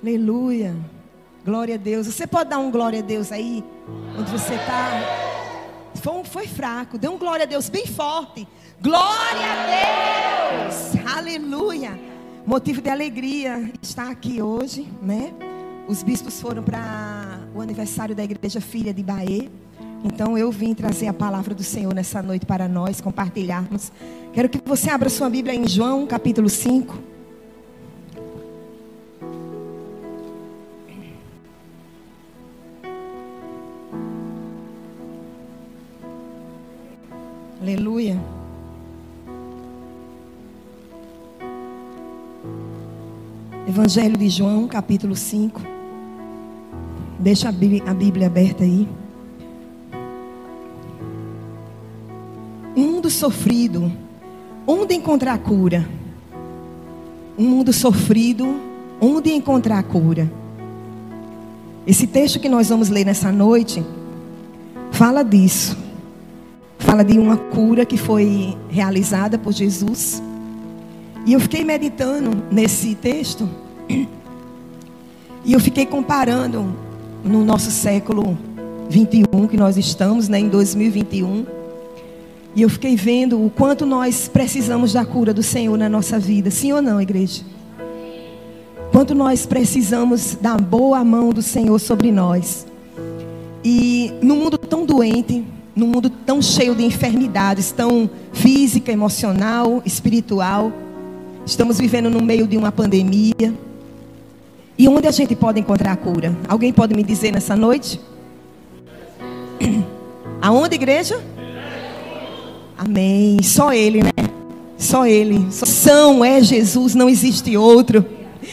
Aleluia. Glória a Deus. Você pode dar um glória a Deus aí, onde você está? Foi, foi fraco. Dê um glória a Deus bem forte. Glória a Deus. Aleluia. Motivo de alegria estar aqui hoje, né? Os bispos foram para o aniversário da Igreja Filha de Bahia. Então eu vim trazer a palavra do Senhor nessa noite para nós compartilharmos. Quero que você abra sua Bíblia em João, capítulo 5. Evangelho de João, capítulo 5. Deixa a Bíblia, a aberta aí. Um mundo sofrido, onde encontrar cura? Um mundo sofrido, onde encontrar cura? Esse texto que nós vamos ler nessa noite fala disso fala de uma cura que foi realizada por Jesus. E eu fiquei meditando nesse texto. E eu fiquei comparando no nosso século 21 que nós estamos, né, em 2021. E eu fiquei vendo o quanto nós precisamos da cura do Senhor na nossa vida. Sim ou não, igreja? Quanto nós precisamos da boa mão do Senhor sobre nós. E no mundo tão doente, num mundo tão cheio de enfermidades, tão física, emocional, espiritual. Estamos vivendo no meio de uma pandemia. E onde a gente pode encontrar a cura? Alguém pode me dizer nessa noite? Aonde, igreja? Amém. Só Ele, né? Só Ele. São é Jesus, não existe outro.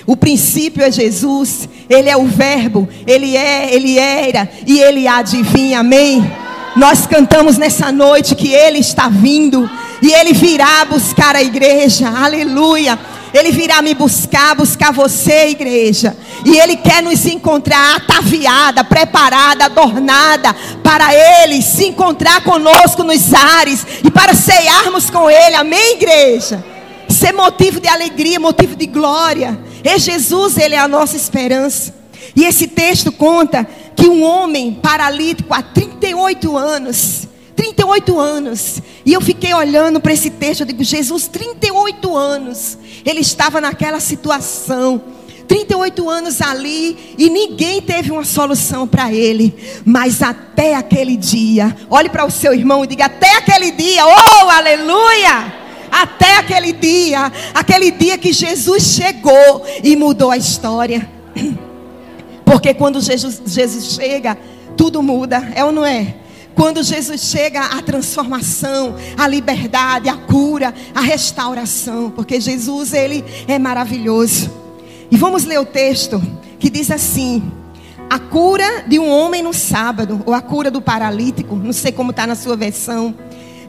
O princípio é Jesus. Ele é o Verbo. Ele é, Ele era e Ele adivinha. Amém. Nós cantamos nessa noite que Ele está vindo e Ele virá buscar a igreja, aleluia. Ele virá me buscar, buscar você, igreja. E Ele quer nos encontrar ataviada, preparada, adornada, para Ele se encontrar conosco nos ares e para cearmos com Ele, amém, igreja? Ser motivo de alegria, motivo de glória. É Jesus, Ele é a nossa esperança. E esse texto conta que um homem paralítico há 38 anos, 38 anos, e eu fiquei olhando para esse texto, eu digo, Jesus, 38 anos, ele estava naquela situação, 38 anos ali e ninguém teve uma solução para ele. Mas até aquele dia, olhe para o seu irmão e diga: até aquele dia, oh aleluia! Até aquele dia, aquele dia que Jesus chegou e mudou a história. Porque quando Jesus, Jesus chega, tudo muda, é ou não é? Quando Jesus chega, a transformação, a liberdade, a cura, a restauração. Porque Jesus, ele é maravilhoso. E vamos ler o texto que diz assim: a cura de um homem no sábado, ou a cura do paralítico, não sei como está na sua versão.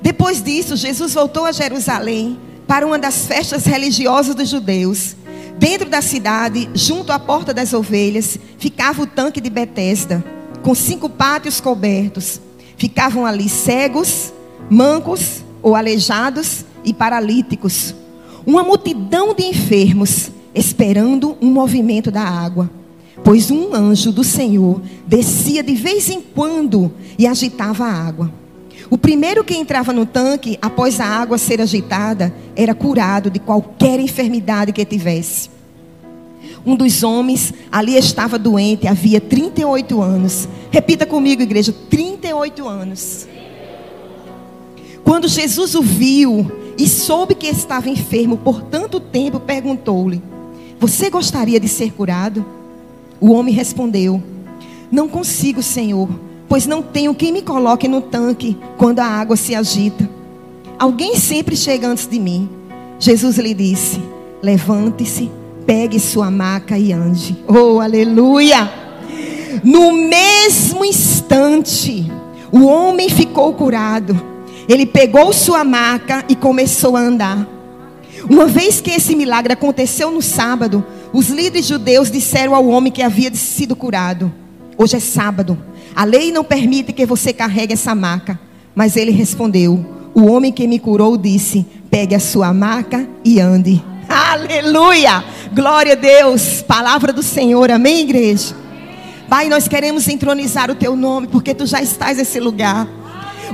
Depois disso, Jesus voltou a Jerusalém para uma das festas religiosas dos judeus. Dentro da cidade, junto à porta das ovelhas, ficava o tanque de Betesda, com cinco pátios cobertos. Ficavam ali cegos, mancos ou aleijados e paralíticos. Uma multidão de enfermos esperando um movimento da água. Pois um anjo do Senhor descia de vez em quando e agitava a água. O primeiro que entrava no tanque, após a água ser agitada, era curado de qualquer enfermidade que tivesse. Um dos homens ali estava doente, havia 38 anos. Repita comigo, igreja: 38 anos. Quando Jesus o viu e soube que estava enfermo por tanto tempo, perguntou-lhe: Você gostaria de ser curado? O homem respondeu: Não consigo, Senhor pois não tenho quem me coloque no tanque quando a água se agita. Alguém sempre chega antes de mim. Jesus lhe disse: Levante-se, pegue sua maca e ande. Oh, aleluia! No mesmo instante, o homem ficou curado. Ele pegou sua maca e começou a andar. Uma vez que esse milagre aconteceu no sábado, os líderes judeus disseram ao homem que havia sido curado: Hoje é sábado a lei não permite que você carregue essa maca. Mas ele respondeu: O homem que me curou disse: Pegue a sua maca e ande. Aleluia! Glória a Deus. Palavra do Senhor. Amém, igreja? Pai, nós queremos entronizar o teu nome, porque tu já estás nesse lugar.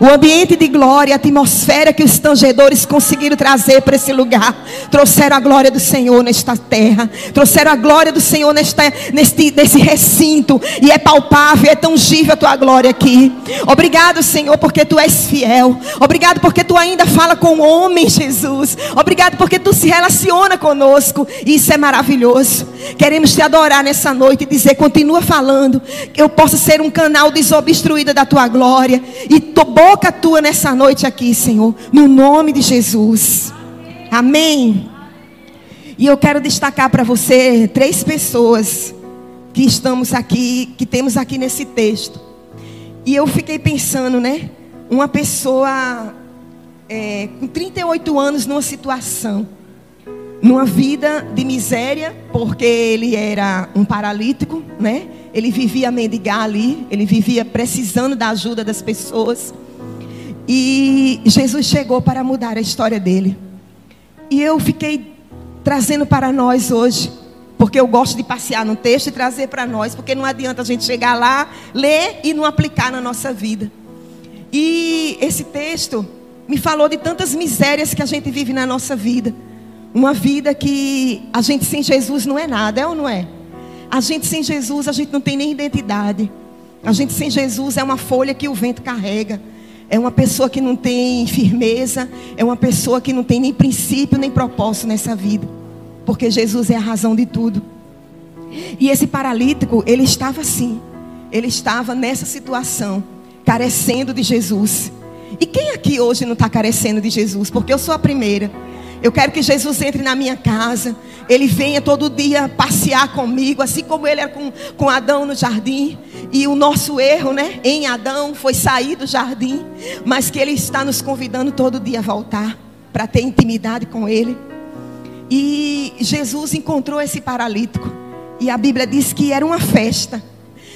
O ambiente de glória, a atmosfera que os tangedores conseguiram trazer para esse lugar, trouxeram a glória do Senhor nesta terra, trouxeram a glória do Senhor nesta, neste, nesse recinto, e é palpável, é tangível a tua glória aqui. Obrigado, Senhor, porque tu és fiel. Obrigado porque tu ainda fala com o homem, Jesus. Obrigado porque tu se relaciona conosco. Isso é maravilhoso. Queremos te adorar nessa noite e dizer: continua falando, que eu possa ser um canal desobstruído da tua glória. E tô boca tua nessa noite aqui, Senhor, no nome de Jesus. Amém. E eu quero destacar para você três pessoas que estamos aqui, que temos aqui nesse texto. E eu fiquei pensando, né? Uma pessoa é, com 38 anos numa situação, numa vida de miséria, porque ele era um paralítico, né? Ele vivia mendigar ali, ele vivia precisando da ajuda das pessoas. E Jesus chegou para mudar a história dele. E eu fiquei trazendo para nós hoje, porque eu gosto de passear no texto e trazer para nós, porque não adianta a gente chegar lá, ler e não aplicar na nossa vida. E esse texto me falou de tantas misérias que a gente vive na nossa vida. Uma vida que a gente sem Jesus não é nada, é ou não é? A gente sem Jesus, a gente não tem nem identidade. A gente sem Jesus é uma folha que o vento carrega é uma pessoa que não tem firmeza, é uma pessoa que não tem nem princípio nem propósito nessa vida, porque Jesus é a razão de tudo. E esse paralítico, ele estava assim, ele estava nessa situação, carecendo de Jesus. E quem aqui hoje não está carecendo de Jesus? Porque eu sou a primeira. Eu quero que Jesus entre na minha casa. Ele venha todo dia passear comigo, assim como ele era com, com Adão no jardim. E o nosso erro, né, em Adão foi sair do jardim. Mas que ele está nos convidando todo dia a voltar para ter intimidade com ele. E Jesus encontrou esse paralítico. E a Bíblia diz que era uma festa.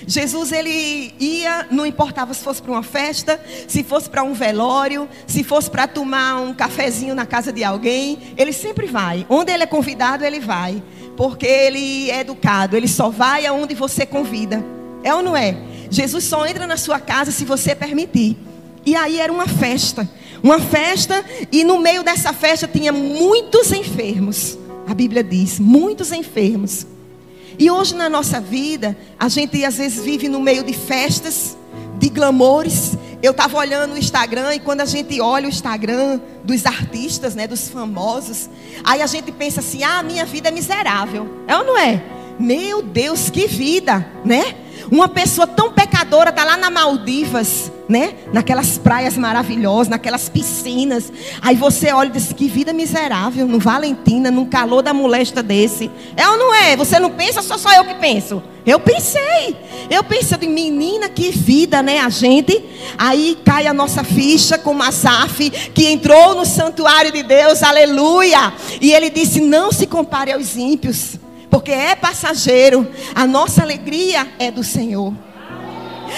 Jesus ele ia, não importava se fosse para uma festa, se fosse para um velório, se fosse para tomar um cafezinho na casa de alguém, ele sempre vai. Onde ele é convidado, ele vai, porque ele é educado, ele só vai aonde você convida. É ou não é? Jesus só entra na sua casa se você permitir. E aí era uma festa, uma festa e no meio dessa festa tinha muitos enfermos. A Bíblia diz, muitos enfermos. E hoje na nossa vida, a gente às vezes vive no meio de festas, de glamores. Eu estava olhando o Instagram e quando a gente olha o Instagram dos artistas, né, dos famosos, aí a gente pensa assim: "Ah, minha vida é miserável". É ou não é? Meu Deus, que vida, né? Uma pessoa tão pecadora está lá na Maldivas, né? Naquelas praias maravilhosas, naquelas piscinas. Aí você olha e diz: que vida miserável, no Valentina, num calor da molesta desse. É ou não é? Você não pensa, só só eu que penso. Eu pensei. Eu pensei menina, que vida, né? A gente. Aí cai a nossa ficha com Masaf, que entrou no santuário de Deus, aleluia. E ele disse: não se compare aos ímpios porque é passageiro. A nossa alegria é do Senhor.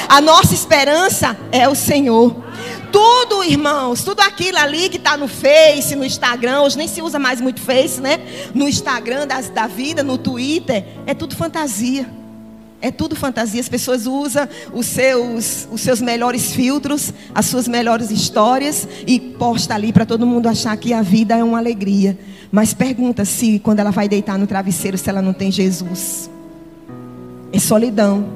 A nossa esperança é o Senhor. Tudo, irmãos, tudo aquilo ali que está no Face, no Instagram, hoje nem se usa mais muito Face, né? No Instagram das, da vida, no Twitter, é tudo fantasia. É tudo fantasia. As pessoas usam os seus, os seus melhores filtros, as suas melhores histórias e posta ali para todo mundo achar que a vida é uma alegria. Mas pergunta se quando ela vai deitar no travesseiro se ela não tem Jesus. É solidão.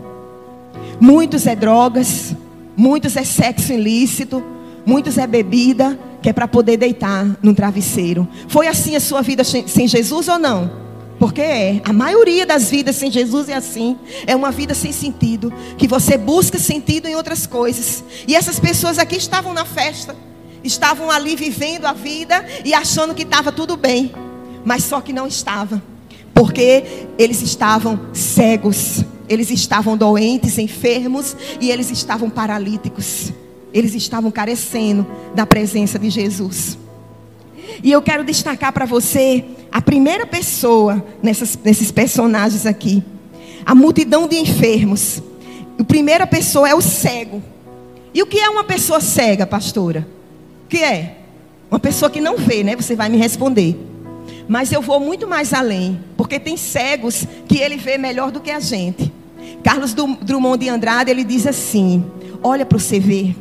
Muitos é drogas, muitos é sexo ilícito, muitos é bebida, que é para poder deitar no travesseiro. Foi assim a sua vida sem Jesus ou não? Porque é. A maioria das vidas sem Jesus é assim. É uma vida sem sentido. Que você busca sentido em outras coisas. E essas pessoas aqui estavam na festa estavam ali vivendo a vida e achando que estava tudo bem, mas só que não estava, porque eles estavam cegos, eles estavam doentes, enfermos e eles estavam paralíticos, eles estavam carecendo da presença de Jesus. E eu quero destacar para você a primeira pessoa nessas, nesses personagens aqui, a multidão de enfermos. A primeira pessoa é o cego. E o que é uma pessoa cega, pastora? que é? Uma pessoa que não vê, né? Você vai me responder. Mas eu vou muito mais além, porque tem cegos que ele vê melhor do que a gente. Carlos Drummond de Andrade, ele diz assim: Olha para você ver.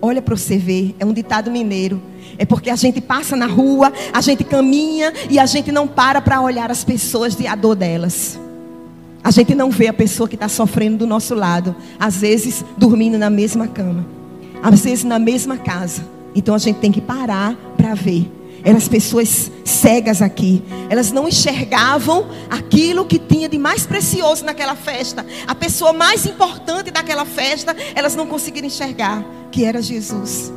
Olha para você ver. É um ditado mineiro. É porque a gente passa na rua, a gente caminha e a gente não para para olhar as pessoas e a dor delas. A gente não vê a pessoa que está sofrendo do nosso lado. Às vezes dormindo na mesma cama. Às vezes na mesma casa. Então a gente tem que parar para ver. Eram as pessoas cegas aqui. Elas não enxergavam aquilo que tinha de mais precioso naquela festa. A pessoa mais importante daquela festa, elas não conseguiram enxergar, que era Jesus.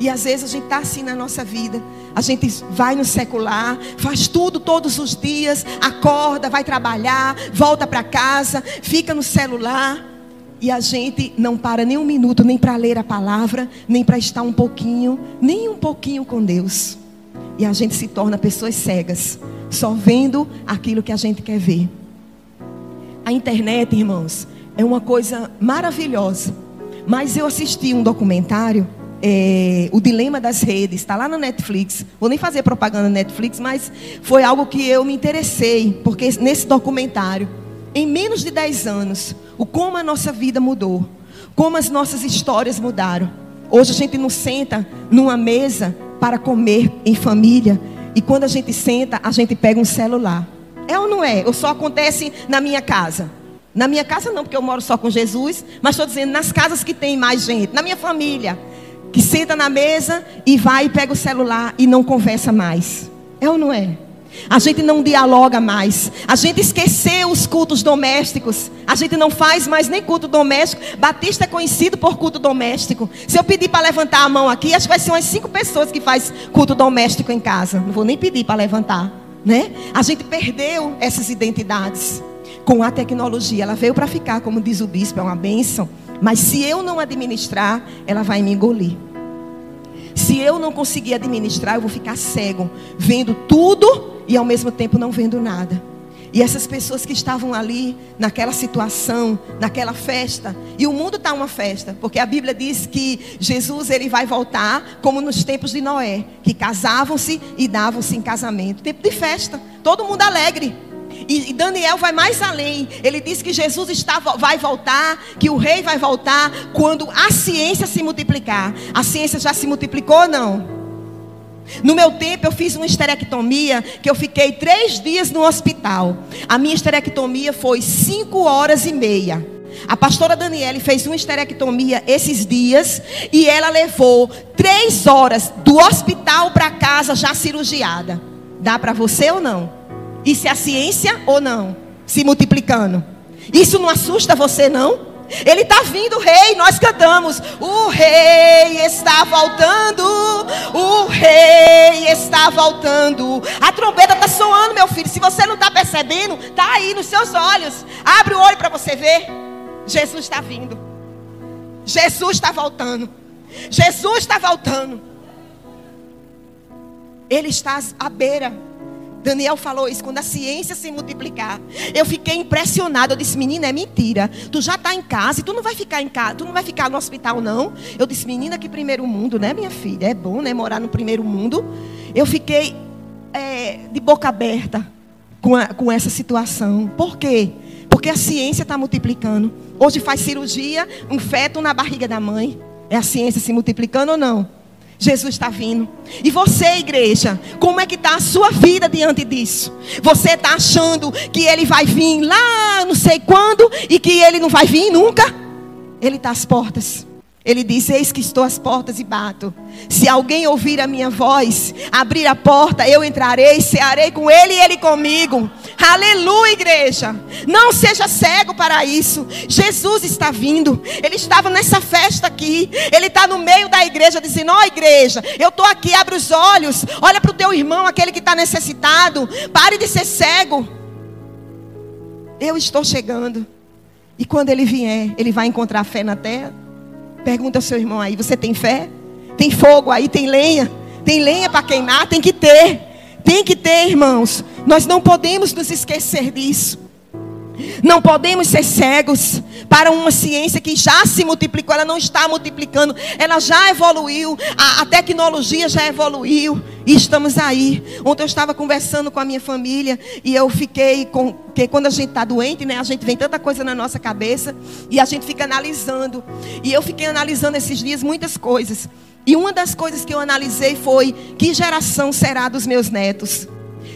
E às vezes a gente está assim na nossa vida. A gente vai no secular, faz tudo todos os dias, acorda, vai trabalhar, volta para casa, fica no celular. E a gente não para nem um minuto, nem para ler a palavra, nem para estar um pouquinho, nem um pouquinho com Deus. E a gente se torna pessoas cegas, só vendo aquilo que a gente quer ver. A internet, irmãos, é uma coisa maravilhosa. Mas eu assisti um documentário, é, O Dilema das Redes, está lá na Netflix. Vou nem fazer propaganda na Netflix, mas foi algo que eu me interessei, porque nesse documentário em menos de 10 anos, o como a nossa vida mudou, como as nossas histórias mudaram. Hoje a gente não senta numa mesa para comer em família, e quando a gente senta, a gente pega um celular. É ou não é? Ou só acontece na minha casa? Na minha casa não, porque eu moro só com Jesus, mas estou dizendo nas casas que tem mais gente, na minha família, que senta na mesa e vai e pega o celular e não conversa mais. É ou não é? A gente não dialoga mais. A gente esqueceu os cultos domésticos. A gente não faz mais nem culto doméstico. Batista é conhecido por culto doméstico. Se eu pedir para levantar a mão aqui, acho que vai ser umas cinco pessoas que faz culto doméstico em casa. Não vou nem pedir para levantar, né? A gente perdeu essas identidades com a tecnologia. Ela veio para ficar, como diz o bispo, é uma bênção. Mas se eu não administrar, ela vai me engolir. Se eu não conseguir administrar, eu vou ficar cego, vendo tudo e ao mesmo tempo não vendo nada. E essas pessoas que estavam ali, naquela situação, naquela festa, e o mundo está uma festa, porque a Bíblia diz que Jesus ele vai voltar como nos tempos de Noé, que casavam-se e davam-se em casamento, tempo de festa, todo mundo alegre. E Daniel vai mais além. Ele diz que Jesus está, vai voltar, que o rei vai voltar quando a ciência se multiplicar. A ciência já se multiplicou ou não? No meu tempo, eu fiz uma esterectomia que eu fiquei três dias no hospital. A minha esterectomia foi cinco horas e meia. A pastora Daniele fez uma esterectomia esses dias e ela levou três horas do hospital para casa já cirurgiada. Dá para você ou não? Isso é a ciência ou não? Se multiplicando. Isso não assusta você, não? Ele está vindo, o rei, nós cantamos. O rei está voltando. O rei está voltando. A trombeta está soando, meu filho. Se você não está percebendo, está aí nos seus olhos. Abre o olho para você ver. Jesus está vindo. Jesus está voltando. Jesus está voltando. Ele está à beira Daniel falou isso, quando a ciência se multiplicar. Eu fiquei impressionada. Eu disse, menina, é mentira. Tu já está em casa e tu não vai ficar em casa, tu não vai ficar no hospital, não. Eu disse, menina, que primeiro mundo, né, minha filha? É bom, né, morar no primeiro mundo. Eu fiquei é, de boca aberta com, a, com essa situação. Por quê? Porque a ciência está multiplicando. Hoje faz cirurgia, um feto na barriga da mãe. É a ciência se multiplicando ou não? Jesus está vindo. E você, igreja, como é que está a sua vida diante disso? Você está achando que ele vai vir lá, não sei quando, e que ele não vai vir nunca? Ele está às portas. Ele diz: Eis que estou às portas e bato. Se alguém ouvir a minha voz, abrir a porta, eu entrarei, cearei com ele e ele comigo. Aleluia, igreja. Não seja cego para isso. Jesus está vindo. Ele estava nessa festa aqui. Ele está no meio da igreja, dizendo: Ó, oh, igreja, eu estou aqui, abre os olhos. Olha para o teu irmão, aquele que está necessitado. Pare de ser cego. Eu estou chegando. E quando ele vier, ele vai encontrar fé na terra. Pergunta ao seu irmão aí: você tem fé? Tem fogo aí? Tem lenha? Tem lenha para queimar? Tem que ter. Tem que ter, irmãos. Nós não podemos nos esquecer disso. Não podemos ser cegos para uma ciência que já se multiplicou, ela não está multiplicando, ela já evoluiu, a, a tecnologia já evoluiu. E estamos aí. Ontem eu estava conversando com a minha família e eu fiquei com. Porque quando a gente está doente, né? A gente vem tanta coisa na nossa cabeça e a gente fica analisando. E eu fiquei analisando esses dias muitas coisas. E uma das coisas que eu analisei foi: que geração será dos meus netos?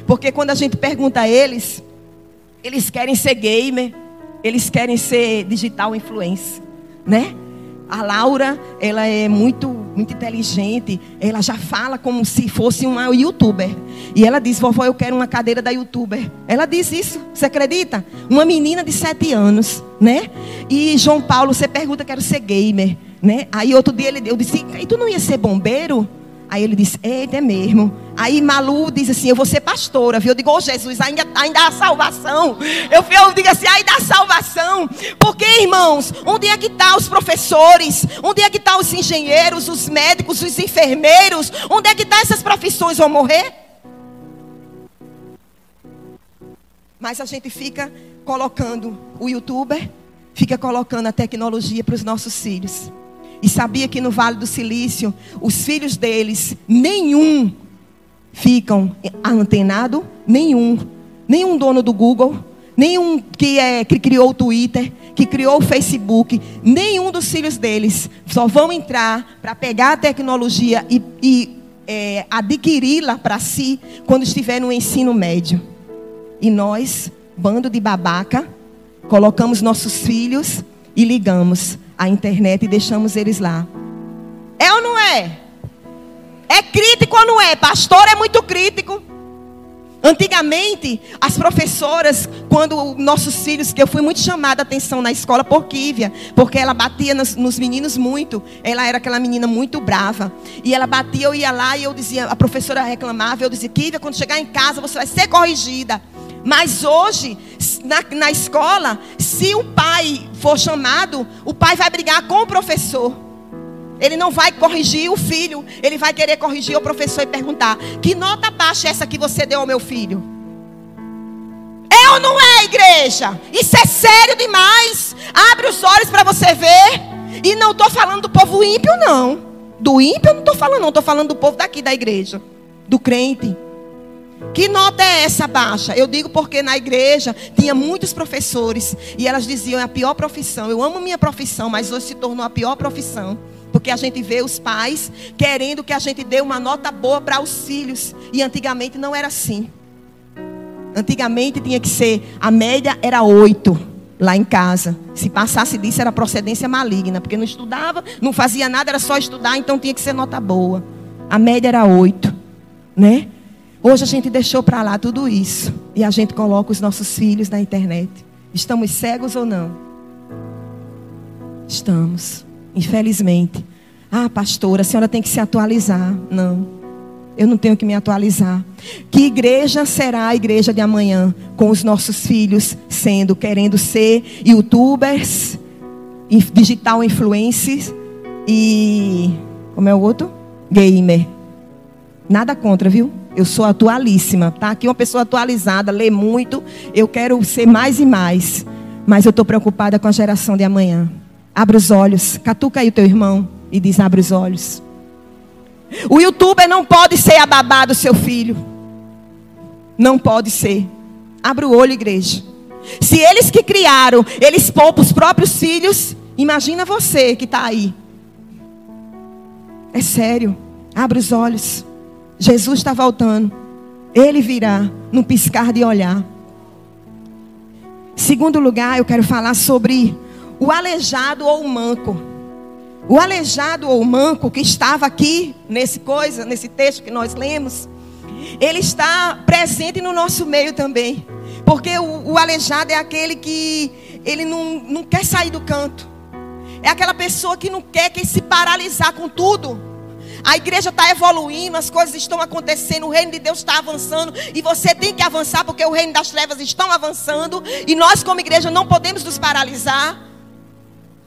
Porque quando a gente pergunta a eles, eles querem ser gamer, eles querem ser digital influencer, né? A Laura, ela é muito, muito inteligente. Ela já fala como se fosse uma youtuber. E ela diz: Vovó, eu quero uma cadeira da youtuber. Ela diz isso. Você acredita? Uma menina de sete anos, né? E João Paulo, você pergunta: Quero ser gamer, né? Aí outro dia ele, eu disse: E tu não ia ser bombeiro? Aí ele disse, eita, é mesmo. Aí Malu diz assim, eu vou ser pastora, viu? Eu digo, oh Jesus, ainda, ainda há salvação. Eu, eu digo assim, ainda há salvação. Porque, irmãos, onde é que estão tá os professores? Onde é que estão tá os engenheiros, os médicos, os enfermeiros? Onde é que estão tá essas profissões? Vão morrer? Mas a gente fica colocando o youtuber, fica colocando a tecnologia para os nossos filhos. E sabia que no Vale do Silício, os filhos deles, nenhum ficam antenado, nenhum. Nenhum dono do Google, nenhum que, é, que criou o Twitter, que criou o Facebook, nenhum dos filhos deles só vão entrar para pegar a tecnologia e, e é, adquiri-la para si quando estiver no ensino médio. E nós, bando de babaca, colocamos nossos filhos e ligamos a internet e deixamos eles lá. É ou não é? É crítico ou não é? Pastor é muito crítico. Antigamente, as professoras, quando nossos filhos, que eu fui muito chamada a atenção na escola por Kívia, porque ela batia nos, nos, meninos muito. Ela era aquela menina muito brava. E ela batia, eu ia lá e eu dizia, a professora reclamava, eu dizia, Kívia, quando chegar em casa você vai ser corrigida. Mas hoje, na, na escola, se o pai for chamado, o pai vai brigar com o professor. Ele não vai corrigir o filho, ele vai querer corrigir o professor e perguntar: que nota baixa é essa que você deu ao meu filho? É ou não é, igreja? Isso é sério demais. Abre os olhos para você ver. E não estou falando do povo ímpio, não. Do ímpio eu não estou falando, não. Estou falando do povo daqui da igreja. Do crente. Que nota é essa baixa? Eu digo porque na igreja tinha muitos professores e elas diziam é a pior profissão. Eu amo minha profissão, mas hoje se tornou a pior profissão. Porque a gente vê os pais querendo que a gente dê uma nota boa para os filhos. E antigamente não era assim. Antigamente tinha que ser, a média era oito lá em casa. Se passasse disso era procedência maligna. Porque não estudava, não fazia nada, era só estudar, então tinha que ser nota boa. A média era oito, né? Hoje a gente deixou para lá tudo isso e a gente coloca os nossos filhos na internet. Estamos cegos ou não? Estamos, infelizmente. Ah, pastora, a senhora tem que se atualizar. Não, eu não tenho que me atualizar. Que igreja será a igreja de amanhã com os nossos filhos sendo, querendo ser youtubers, digital influencers e. Como é o outro? Gamer. Nada contra, viu? Eu sou atualíssima, tá? Aqui uma pessoa atualizada, lê muito. Eu quero ser mais e mais. Mas eu estou preocupada com a geração de amanhã. Abre os olhos. Catuca aí o teu irmão e diz: abre os olhos. O youtuber não pode ser a babá do seu filho. Não pode ser. Abre o olho, igreja. Se eles que criaram, eles poupam os próprios filhos, imagina você que está aí. É sério. Abre os olhos. Jesus está voltando. Ele virá num piscar de olhar. Segundo lugar, eu quero falar sobre o aleijado ou o manco. O aleijado ou o manco que estava aqui nesse coisa, nesse texto que nós lemos, ele está presente no nosso meio também. Porque o, o aleijado é aquele que ele não, não quer sair do canto. É aquela pessoa que não quer que se paralisar com tudo. A igreja está evoluindo, as coisas estão acontecendo, o reino de Deus está avançando e você tem que avançar porque o reino das trevas estão avançando e nós como igreja não podemos nos paralisar.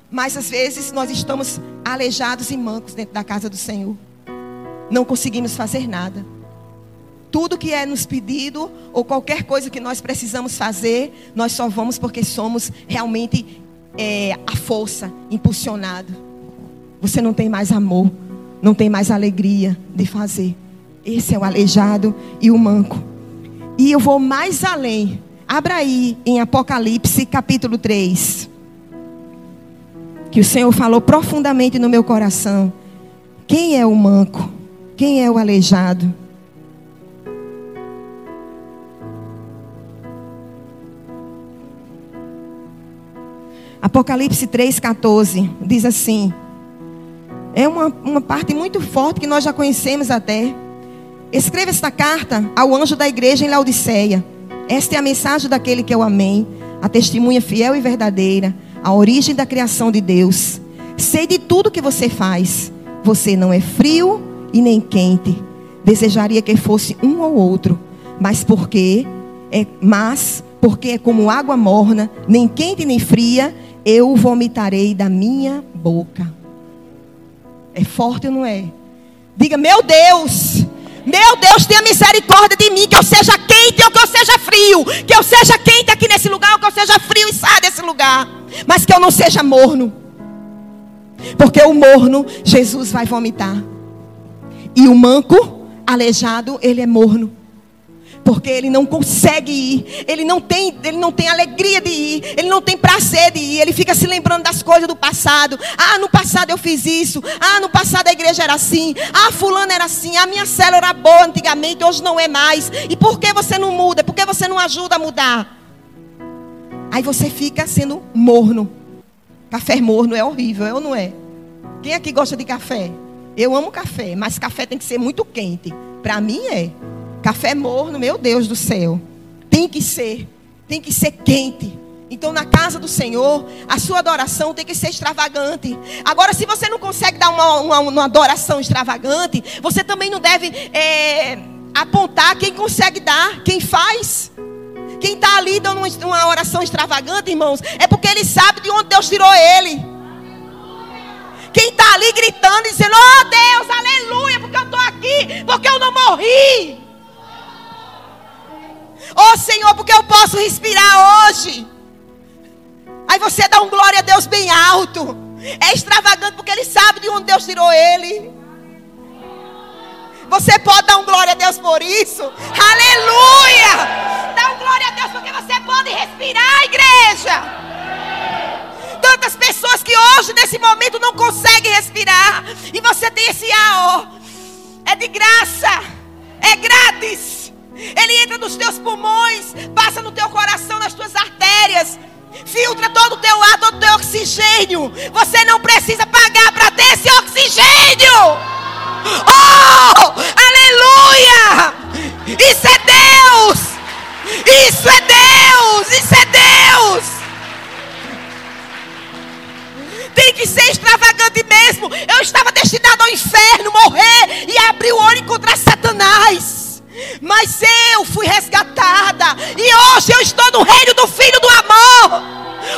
Mas às vezes nós estamos aleijados e mancos dentro da casa do Senhor. Não conseguimos fazer nada. Tudo que é nos pedido ou qualquer coisa que nós precisamos fazer, nós só vamos porque somos realmente é, a força impulsionado. Você não tem mais amor não tem mais alegria de fazer. Esse é o aleijado e o manco. E eu vou mais além. Abra aí em Apocalipse capítulo 3. Que o Senhor falou profundamente no meu coração. Quem é o manco? Quem é o aleijado? Apocalipse 3,14 diz assim: é uma, uma parte muito forte que nós já conhecemos até. Escreva esta carta ao anjo da igreja em Laodiceia. Esta é a mensagem daquele que eu amei, a testemunha fiel e verdadeira, a origem da criação de Deus. Sei de tudo que você faz. Você não é frio e nem quente. Desejaria que fosse um ou outro, mas porque é, mas porque é como água morna, nem quente nem fria, eu vomitarei da minha boca. É forte ou não é? Diga, meu Deus, meu Deus, tenha misericórdia de mim, que eu seja quente ou que eu seja frio, que eu seja quente aqui nesse lugar ou que eu seja frio e saia desse lugar, mas que eu não seja morno, porque o morno Jesus vai vomitar, e o manco, aleijado, ele é morno porque ele não consegue ir, ele não tem, ele não tem alegria de ir, ele não tem prazer de ir, ele fica se lembrando das coisas do passado. Ah, no passado eu fiz isso. Ah, no passado a igreja era assim. Ah, fulano era assim. A minha célula era boa antigamente, hoje não é mais. E por que você não muda? Por que você não ajuda a mudar? Aí você fica sendo morno. Café morno é horrível, é ou não é? Quem aqui gosta de café? Eu amo café, mas café tem que ser muito quente. Para mim é. Café morno, meu Deus do céu. Tem que ser, tem que ser quente. Então, na casa do Senhor, a sua adoração tem que ser extravagante. Agora, se você não consegue dar uma, uma, uma adoração extravagante, você também não deve é, apontar quem consegue dar, quem faz. Quem está ali dando uma oração extravagante, irmãos, é porque ele sabe de onde Deus tirou ele. Quem está ali gritando, dizendo: Oh Deus, aleluia, porque eu estou aqui, porque eu não morri. Oh Senhor, porque eu posso respirar hoje. Aí você dá um glória a Deus bem alto. É extravagante porque ele sabe de onde Deus tirou ele. Você pode dar um glória a Deus por isso? Aleluia! Dá um glória a Deus porque você pode respirar, igreja. Tantas pessoas que hoje, nesse momento, não conseguem respirar. E você tem esse ar, ó. É de graça. É grátis. Ele entra nos teus pulmões, passa no teu coração, nas tuas artérias, filtra todo o teu ar, todo o teu oxigênio. Você não precisa pagar para ter esse oxigênio. Oh, aleluia! Isso é Deus! Isso é Deus! Isso é Deus! Tem que ser extravagante mesmo. Eu estava destinado ao inferno, morrer e abrir o olho contra Satanás. Mas eu fui resgatada. E hoje eu estou no reino do Filho do Amor.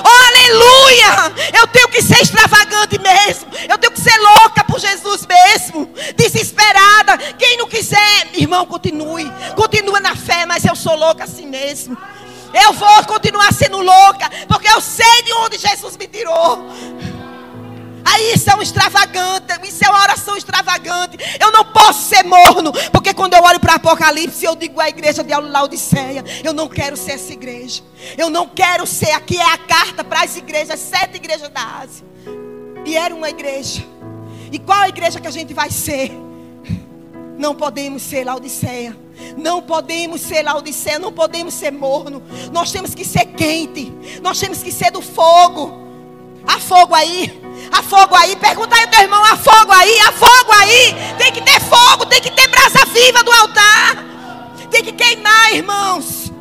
Oh, aleluia! Eu tenho que ser extravagante mesmo. Eu tenho que ser louca por Jesus mesmo. Desesperada. Quem não quiser, irmão, continue. Continua na fé, mas eu sou louca assim mesmo. Eu vou continuar sendo louca, porque eu sei de onde Jesus me tirou. Aí isso é um extravagante, isso é uma oração extravagante. Eu não posso ser morno, porque quando eu olho para Apocalipse, eu digo à igreja de Laodiceia: eu não quero ser essa igreja. Eu não quero ser. Aqui é a carta para as igrejas, sete igrejas da Ásia. E era uma igreja. E qual a igreja que a gente vai ser? Não podemos ser Laodiceia. Não podemos ser Laodiceia, não podemos ser morno. Nós temos que ser quente. Nós temos que ser do fogo. Há fogo aí. Há fogo aí. Pergunta aí ao teu irmão: há fogo aí? Há fogo aí. Tem que ter fogo, tem que ter brasa viva do altar. Tem que queimar, irmãos.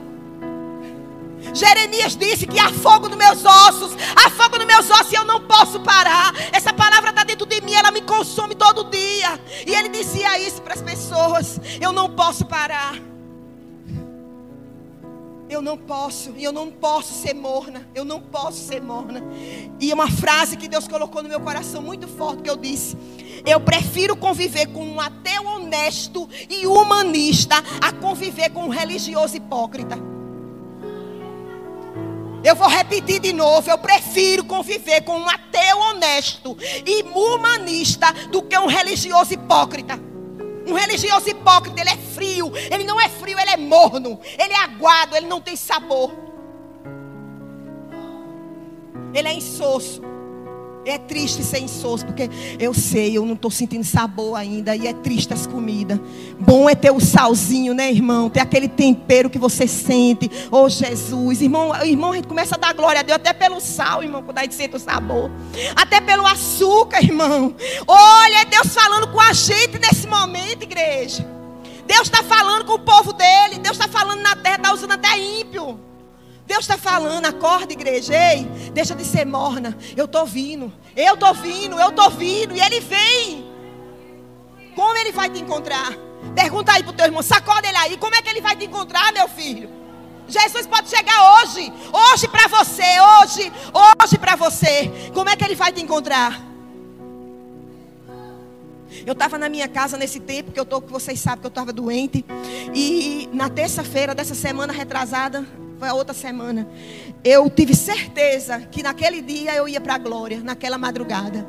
Jeremias disse que há fogo nos meus ossos, há fogo nos meus ossos e eu não posso parar. Essa palavra está dentro de mim, ela me consome todo dia. E ele dizia isso para as pessoas: eu não posso parar. Eu não posso, eu não posso ser morna. Eu não posso ser morna. E uma frase que Deus colocou no meu coração muito forte que eu disse: Eu prefiro conviver com um ateu honesto e humanista a conviver com um religioso hipócrita. Eu vou repetir de novo. Eu prefiro conviver com um ateu honesto e humanista do que um religioso hipócrita. Um religioso hipócrita, ele é frio. Ele não é frio, ele é morno. Ele é aguado, ele não tem sabor. Ele é insosso. É triste ser insosso, porque eu sei, eu não estou sentindo sabor ainda, e é triste as comidas. Bom é ter o salzinho, né, irmão? Ter aquele tempero que você sente. Oh, Jesus. Irmão, irmão, a gente começa a dar glória a Deus até pelo sal, irmão, quando a gente sente o sabor. Até pelo açúcar, irmão. Olha, é Deus falando com a gente nesse momento, igreja. Deus está falando com o povo dele. Falando, acorda, igreja. Ei, deixa de ser morna. Eu estou vindo. Eu estou vindo, eu estou vindo. E ele vem. Como ele vai te encontrar? Pergunta aí para o teu irmão, sacode ele aí. Como é que ele vai te encontrar, meu filho? Jesus pode chegar hoje. Hoje para você. Hoje. Hoje para você. Como é que ele vai te encontrar? Eu estava na minha casa nesse tempo que eu tô, que vocês sabem que eu estava doente. E na terça-feira dessa semana retrasada, foi a outra semana. Eu tive certeza que naquele dia eu ia para a glória, naquela madrugada.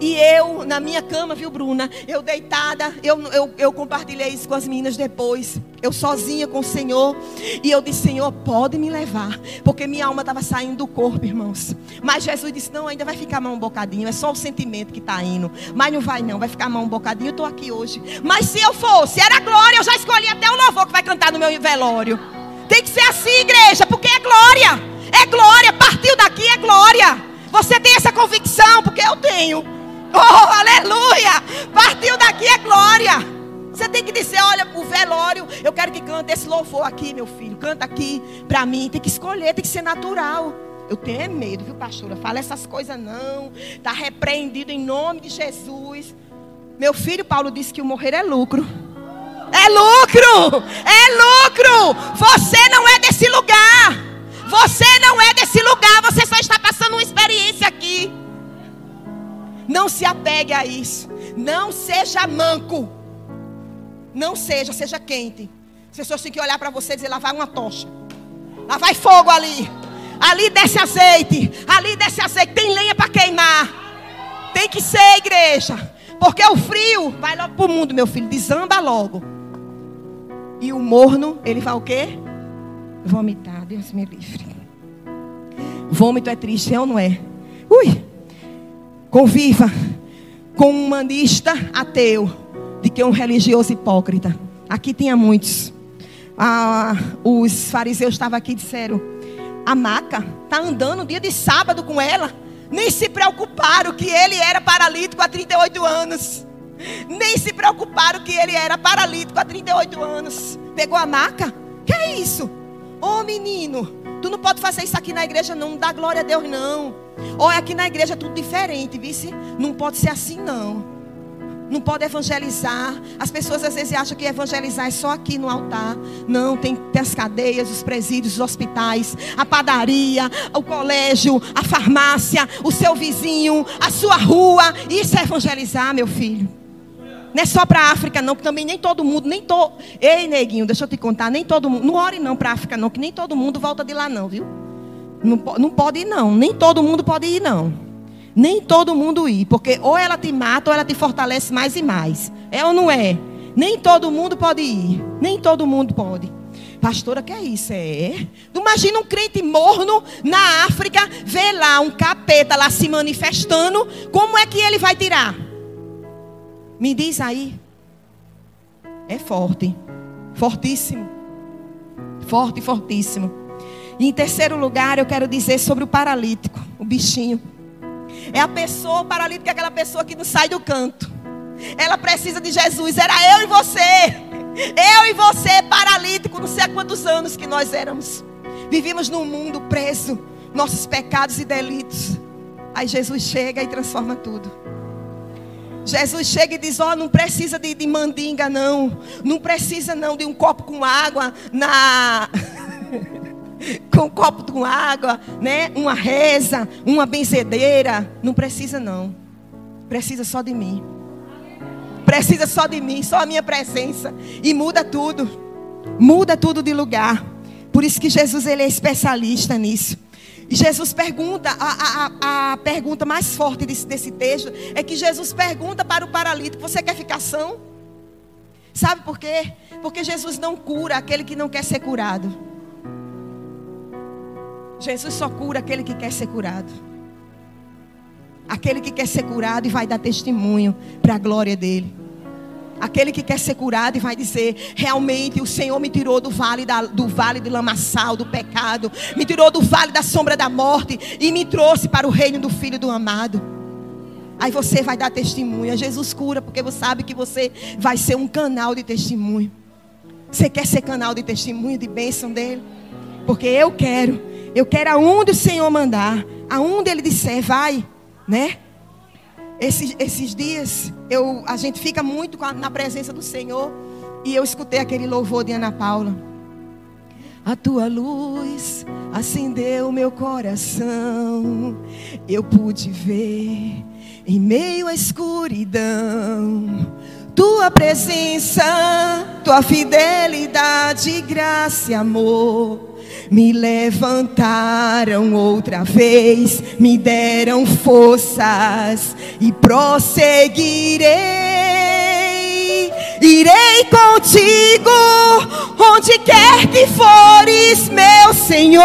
E eu, na minha cama, viu, Bruna? Eu deitada, eu, eu, eu compartilhei isso com as meninas depois. Eu sozinha com o Senhor. E eu disse: Senhor, pode me levar. Porque minha alma estava saindo do corpo, irmãos. Mas Jesus disse: Não, ainda vai ficar mal um bocadinho. É só o sentimento que está indo. Mas não vai, não. Vai ficar mal um bocadinho. Eu estou aqui hoje. Mas se eu fosse, era glória. Eu já escolhi até o louvor que vai cantar no meu velório. Tem que ser assim, igreja, porque é glória. É glória. Partiu daqui é glória. Você tem essa convicção, porque eu tenho. Oh, aleluia! Partiu daqui é glória. Você tem que dizer, olha, o velório, eu quero que cante esse louvor aqui, meu filho. Canta aqui para mim. Tem que escolher, tem que ser natural. Eu tenho medo, viu, pastora? Fala essas coisas não. Está repreendido em nome de Jesus. Meu filho Paulo disse que o morrer é lucro. É lucro! É lucro! Você não é desse lugar. Você não é desse lugar. Você só está passando uma experiência aqui. Não se apegue a isso. Não seja manco. Não seja, seja quente. As pessoas têm que olhar para você e dizer: lá vai uma tocha. Lá vai fogo ali. Ali desce azeite. Ali desce azeite. Tem lenha para queimar. Tem que ser, igreja. Porque o frio vai logo para o mundo, meu filho. Desamba logo. E o morno, ele vai o quê? Vomitar. Deus me livre. Vômito é triste, é ou não é? Ui! Conviva com um humanista ateu de que um religioso hipócrita. Aqui tinha muitos. Ah, os fariseus estavam aqui e disseram: a maca está andando dia de sábado com ela. Nem se preocuparam que ele era paralítico há 38 anos. Se preocuparam que ele era paralítico há 38 anos. Pegou a maca? Que é isso? Ô oh, menino, tu não pode fazer isso aqui na igreja, não. Não dá glória a Deus, não. Olha, aqui na igreja é tudo diferente, vice? Não pode ser assim, não. Não pode evangelizar. As pessoas às vezes acham que evangelizar é só aqui no altar. Não, tem, tem as cadeias, os presídios, os hospitais, a padaria, o colégio, a farmácia, o seu vizinho, a sua rua. Isso é evangelizar, meu filho. Não é só para a África, não, que também nem todo mundo, nem todo. Ei, neguinho, deixa eu te contar, nem todo mundo. Não ore não para a África, não, que nem todo mundo volta de lá, não, viu? Não, não pode ir, não. Nem todo mundo pode ir, não. Nem todo mundo ir, porque ou ela te mata ou ela te fortalece mais e mais. É ou não é? Nem todo mundo pode ir. Nem todo mundo pode. Pastora, que é isso? É? Imagina um crente morno na África, vê lá um capeta lá se manifestando. Como é que ele vai tirar? Me diz aí. É forte. Fortíssimo. Forte, fortíssimo. E em terceiro lugar, eu quero dizer sobre o paralítico, o bichinho. É a pessoa, o paralítico é aquela pessoa que não sai do canto. Ela precisa de Jesus. Era eu e você. Eu e você, paralítico, não sei há quantos anos que nós éramos. Vivíamos num mundo preso, nossos pecados e delitos. Aí Jesus chega e transforma tudo. Jesus chega e diz: Ó, oh, não precisa de, de mandinga, não. Não precisa, não, de um copo com água na. com um copo com água, né? Uma reza, uma benzedeira. Não precisa, não. Precisa só de mim. Precisa só de mim, só a minha presença. E muda tudo. Muda tudo de lugar. Por isso que Jesus ele é especialista nisso. E Jesus pergunta, a, a, a pergunta mais forte desse, desse texto é que Jesus pergunta para o paralítico: Você quer ficar são? Sabe por quê? Porque Jesus não cura aquele que não quer ser curado. Jesus só cura aquele que quer ser curado. Aquele que quer ser curado e vai dar testemunho para a glória dele. Aquele que quer ser curado e vai dizer: realmente o Senhor me tirou do vale, da, do vale do lamaçal, do pecado, me tirou do vale da sombra da morte e me trouxe para o reino do Filho do Amado. Aí você vai dar testemunho. Jesus cura porque você sabe que você vai ser um canal de testemunho. Você quer ser canal de testemunho, de bênção dele? Porque eu quero. Eu quero aonde o Senhor mandar, aonde Ele disser, vai, né? Esses, esses dias, eu, a gente fica muito a, na presença do Senhor. E eu escutei aquele louvor de Ana Paula. A tua luz acendeu meu coração. Eu pude ver em meio à escuridão. Tua presença, tua fidelidade, graça e amor me levantaram outra vez, me deram forças e prosseguirei. Irei contigo onde quer que fores, meu Senhor.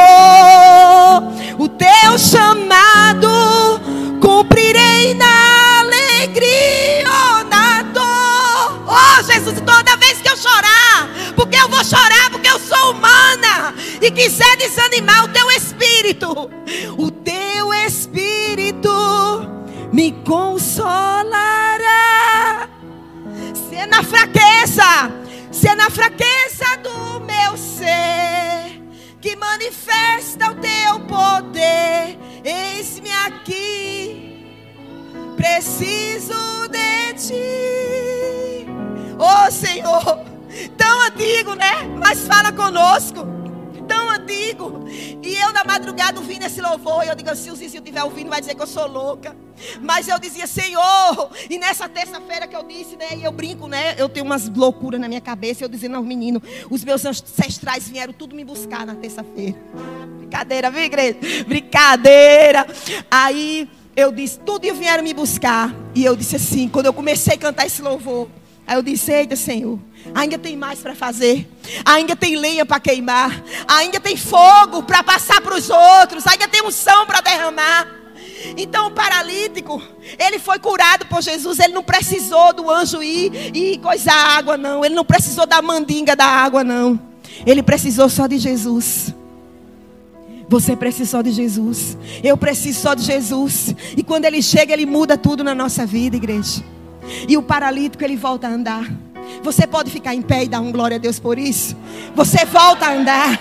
O teu chamado cumprirei na alegria ou na dor. Oh, Jesus, toda vez que eu chorar, porque eu vou chorar, porque e quiser desanimar o teu espírito, o teu espírito me consolará. Se é na fraqueza, se é na fraqueza do meu ser que manifesta o teu poder, eis-me aqui, preciso de ti, oh Senhor, tão antigo, né? Mas fala conosco tão antigo. E eu na madrugada ouvindo esse louvor, eu digo, se o Zizinho estiver ouvindo, vai dizer que eu sou louca. Mas eu dizia, Senhor, e nessa terça-feira que eu disse, né, e eu brinco, né, eu tenho umas loucuras na minha cabeça, eu dizendo aos meninos, os meus ancestrais vieram tudo me buscar na terça-feira. Brincadeira, viu, igreja? Brincadeira. Aí eu disse, tudo vieram me buscar. E eu disse assim, quando eu comecei a cantar esse louvor, aí eu disse, eita Senhor, ainda tem mais para fazer, ainda tem lenha para queimar, ainda tem fogo para passar para os outros, ainda tem unção para derramar. Então o paralítico, ele foi curado por Jesus, ele não precisou do anjo ir e coisar água, não. Ele não precisou da mandinga da água, não. Ele precisou só de Jesus. Você precisa só de Jesus. Eu preciso só de Jesus. E quando ele chega, ele muda tudo na nossa vida, igreja. E o paralítico, ele volta a andar. Você pode ficar em pé e dar um glória a Deus por isso? Você volta a andar.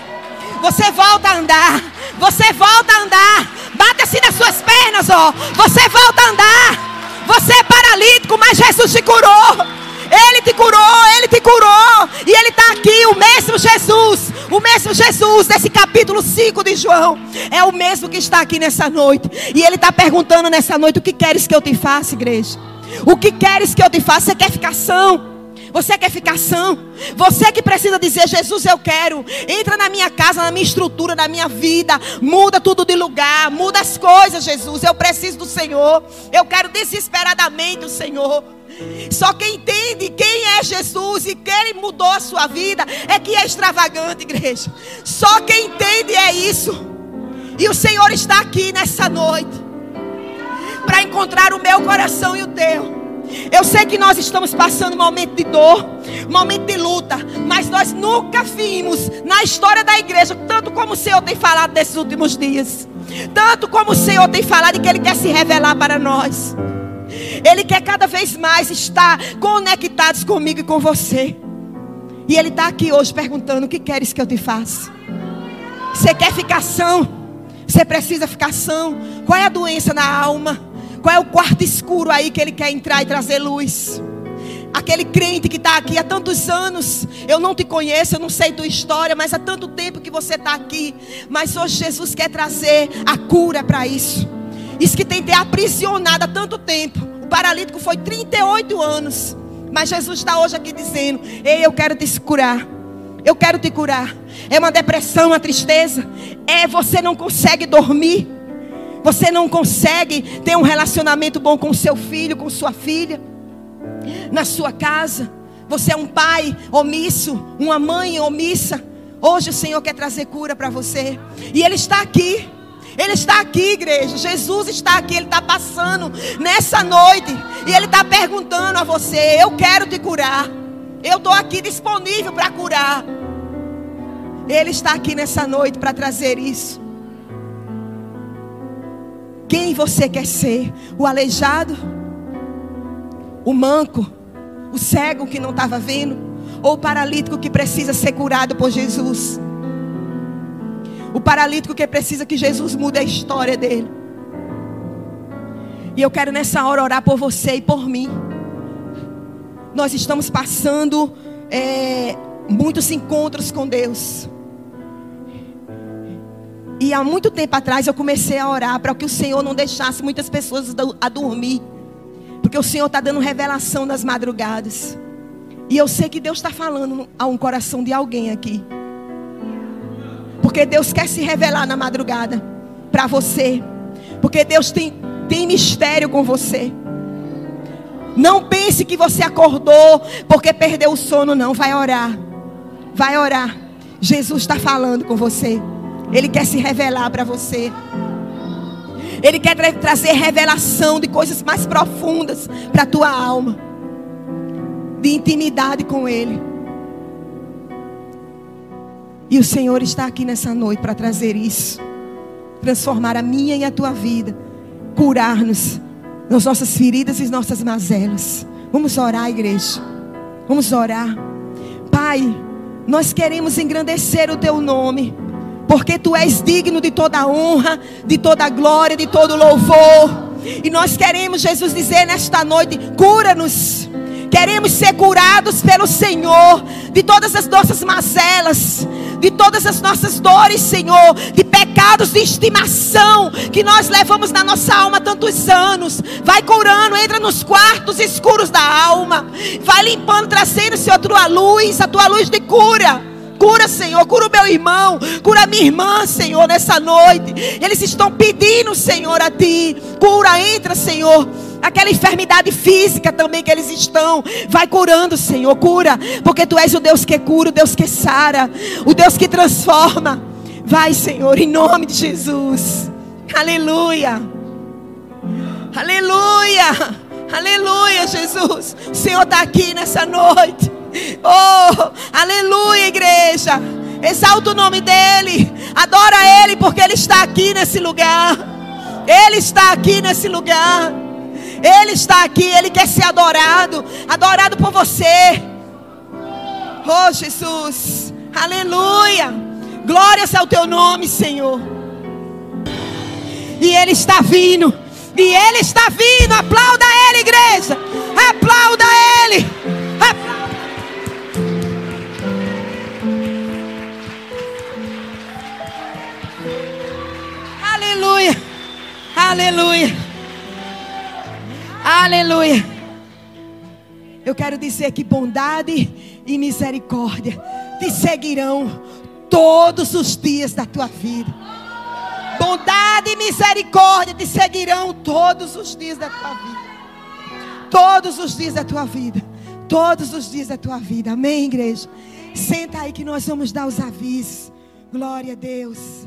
Você volta a andar. Você volta a andar. Bate assim nas suas pernas, ó. Você volta a andar. Você é paralítico, mas Jesus te curou. Ele te curou, Ele te curou. E Ele está aqui, o mesmo Jesus. O mesmo Jesus desse capítulo 5 de João. É o mesmo que está aqui nessa noite. E Ele está perguntando nessa noite: O que queres que eu te faça, igreja? O que queres que eu te faça? Você quer ficar são? Você quer ficar são? Você que precisa dizer, Jesus, eu quero. Entra na minha casa, na minha estrutura, na minha vida. Muda tudo de lugar. Muda as coisas, Jesus. Eu preciso do Senhor. Eu quero desesperadamente o Senhor. Só quem entende quem é Jesus e que Ele mudou a sua vida é que é extravagante, igreja. Só quem entende é isso. E o Senhor está aqui nessa noite para encontrar o meu coração e o teu. Eu sei que nós estamos passando um momento de dor, um momento de luta, mas nós nunca vimos na história da igreja, tanto como o Senhor tem falado nesses últimos dias, tanto como o Senhor tem falado que Ele quer se revelar para nós. Ele quer cada vez mais estar conectados comigo e com você. E Ele está aqui hoje perguntando: o que queres que eu te faça? Você quer ficar são? Você precisa ficar são? Qual é a doença na alma? Qual é o quarto escuro aí que ele quer entrar e trazer luz? Aquele crente que está aqui há tantos anos, eu não te conheço, eu não sei tua história, mas há tanto tempo que você está aqui. Mas hoje Jesus quer trazer a cura para isso. Isso que tem te aprisionado há tanto tempo. O paralítico foi 38 anos. Mas Jesus está hoje aqui dizendo: Ei, eu quero te curar. Eu quero te curar. É uma depressão, uma tristeza. É você não consegue dormir. Você não consegue ter um relacionamento bom com seu filho, com sua filha, na sua casa. Você é um pai omisso, uma mãe omissa. Hoje o Senhor quer trazer cura para você. E Ele está aqui. Ele está aqui, igreja. Jesus está aqui. Ele está passando nessa noite. E Ele está perguntando a você: Eu quero te curar. Eu estou aqui disponível para curar. Ele está aqui nessa noite para trazer isso. Quem você quer ser? O aleijado? O manco? O cego que não estava vendo? Ou o paralítico que precisa ser curado por Jesus? O paralítico que precisa que Jesus mude a história dele. E eu quero nessa hora orar por você e por mim. Nós estamos passando é, muitos encontros com Deus. E há muito tempo atrás eu comecei a orar para que o Senhor não deixasse muitas pessoas a dormir. Porque o Senhor está dando revelação nas madrugadas. E eu sei que Deus está falando a um coração de alguém aqui. Porque Deus quer se revelar na madrugada para você. Porque Deus tem, tem mistério com você. Não pense que você acordou porque perdeu o sono, não. Vai orar. Vai orar. Jesus está falando com você. Ele quer se revelar para você. Ele quer tra trazer revelação de coisas mais profundas para a tua alma. De intimidade com Ele. E o Senhor está aqui nessa noite para trazer isso. Transformar a minha e a tua vida. Curar-nos nas nossas feridas e nossas mazelas. Vamos orar, igreja. Vamos orar. Pai, nós queremos engrandecer o teu nome porque tu és digno de toda honra, de toda glória, de todo louvor. E nós queremos, Jesus, dizer nesta noite: cura-nos. Queremos ser curados pelo Senhor de todas as nossas mazelas, de todas as nossas dores, Senhor, de pecados de estimação que nós levamos na nossa alma tantos anos. Vai curando, entra nos quartos escuros da alma, vai limpando, trazendo, Senhor, a tua luz, a tua luz de cura. Cura, Senhor, cura o meu irmão, cura a minha irmã, Senhor, nessa noite. Eles estão pedindo, Senhor, a Ti. Cura, entra, Senhor. Aquela enfermidade física também que eles estão. Vai curando, Senhor, cura. Porque Tu és o Deus que cura, o Deus que sara, o Deus que transforma. Vai, Senhor, em nome de Jesus. Aleluia. Aleluia. Aleluia, Jesus. O Senhor está aqui nessa noite. Oh, aleluia, igreja. Exalta o nome dEle. Adora Ele, porque Ele está aqui nesse lugar. Ele está aqui nesse lugar. Ele está aqui, Ele quer ser adorado. Adorado por você. Oh, Jesus. Aleluia. Glórias ao teu nome, Senhor. E Ele está vindo. E Ele está vindo. Aplauda Ele, igreja. Aplauda Ele. Aleluia. Aleluia. Eu quero dizer que bondade e misericórdia te seguirão todos os dias da tua vida. Bondade e misericórdia te seguirão todos os dias da tua vida. Todos os dias da tua vida. Todos os dias da tua vida. Amém, igreja? Senta aí que nós vamos dar os avisos. Glória a Deus.